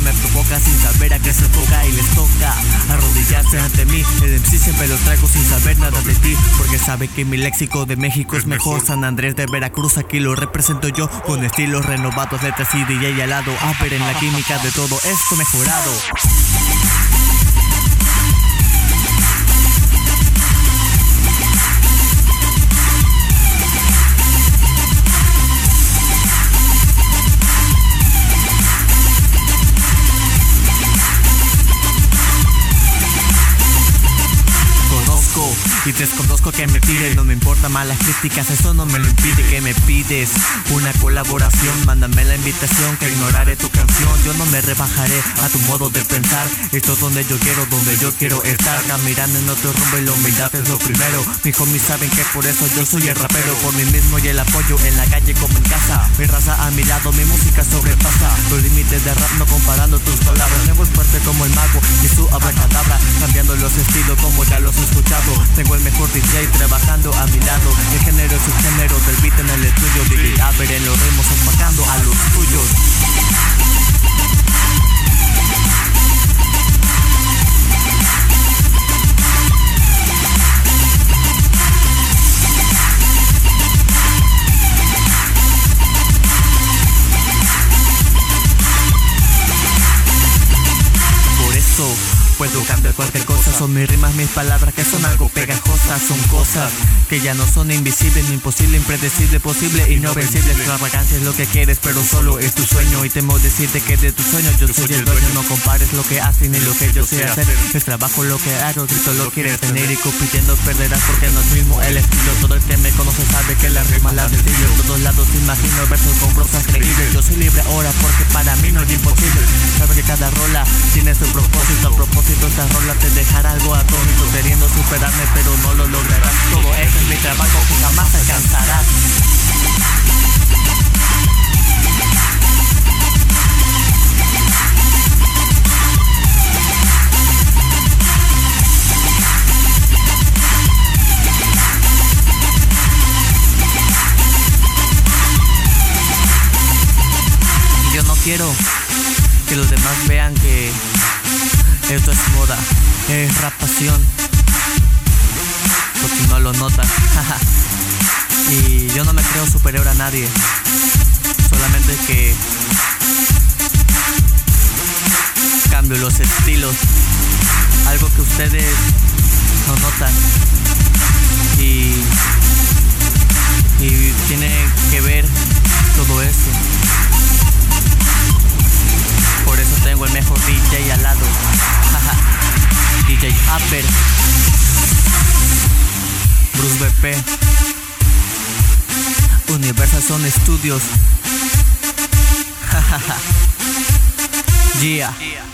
me provoca sin saber a qué se toca y les toca arrodillarse ante mí. El MC siempre lo traigo sin saber nada de ti, porque sabe que mi léxico de México es mejor. San Andrés de Veracruz, aquí lo represento yo con estilos renovados, letras y DJ al lado. A ver en la química de todo esto mejorado. Y desconozco que me piden No me importa malas críticas, eso no me lo impide. Que me pides una colaboración Mándame la invitación que ignoraré tu canción. Yo no me rebajaré a tu modo de pensar. Esto es donde yo quiero, donde yo quiero estar. Caminando en otro rumbo y la humildad es lo primero. Mis homies saben que por eso yo soy el rapero. Por mí mismo y el apoyo en la calle como en casa. Mi raza a mi lado, mi música sobrepasa. Los límites de rap no comparando tus palabras Estilos como ya los he escuchado. Tengo el mejor DJ trabajando a mi lado. El género es su género del beat en el estudio. DJ a ver en los ritmos opacando a los tuyos. Por eso puedo cambiar cualquier cosa. Son mis rimas, mis palabras que son algo pegajosas. Son cosas que ya no son invisibles Ni imposible, impredecible, posible y no vencible Extravagancia es lo que quieres pero solo es tu sueño. Y temo decirte que de tus sueños yo soy el dueño. No compares lo que hacen ni lo que yo sé hacer. Es trabajo lo que hago, grito lo quieres tener. Y compitiendo perderás porque no es mismo el estilo. Todo el que me conoce sabe que la rima la sencillo En todos lados imagino versos con prosas creíbles. Yo soy libre ahora porque para mí no es imposible. Sabe que cada rola tiene su propósito. A propósito esta rola te dejará algo atónito Queriendo superarme pero no lo lograrás. Todo eso es mi trabajo que jamás alcanzarás. Yo no quiero que los demás vean que esto es moda, es rap pasión. Por si no lo notan. y yo no me creo superior a nadie. Solamente que cambio los estilos. Algo que ustedes no notan. Y, y tiene que ver todo eso. Upper. Bruce BP. Universal Son Studios. yeah.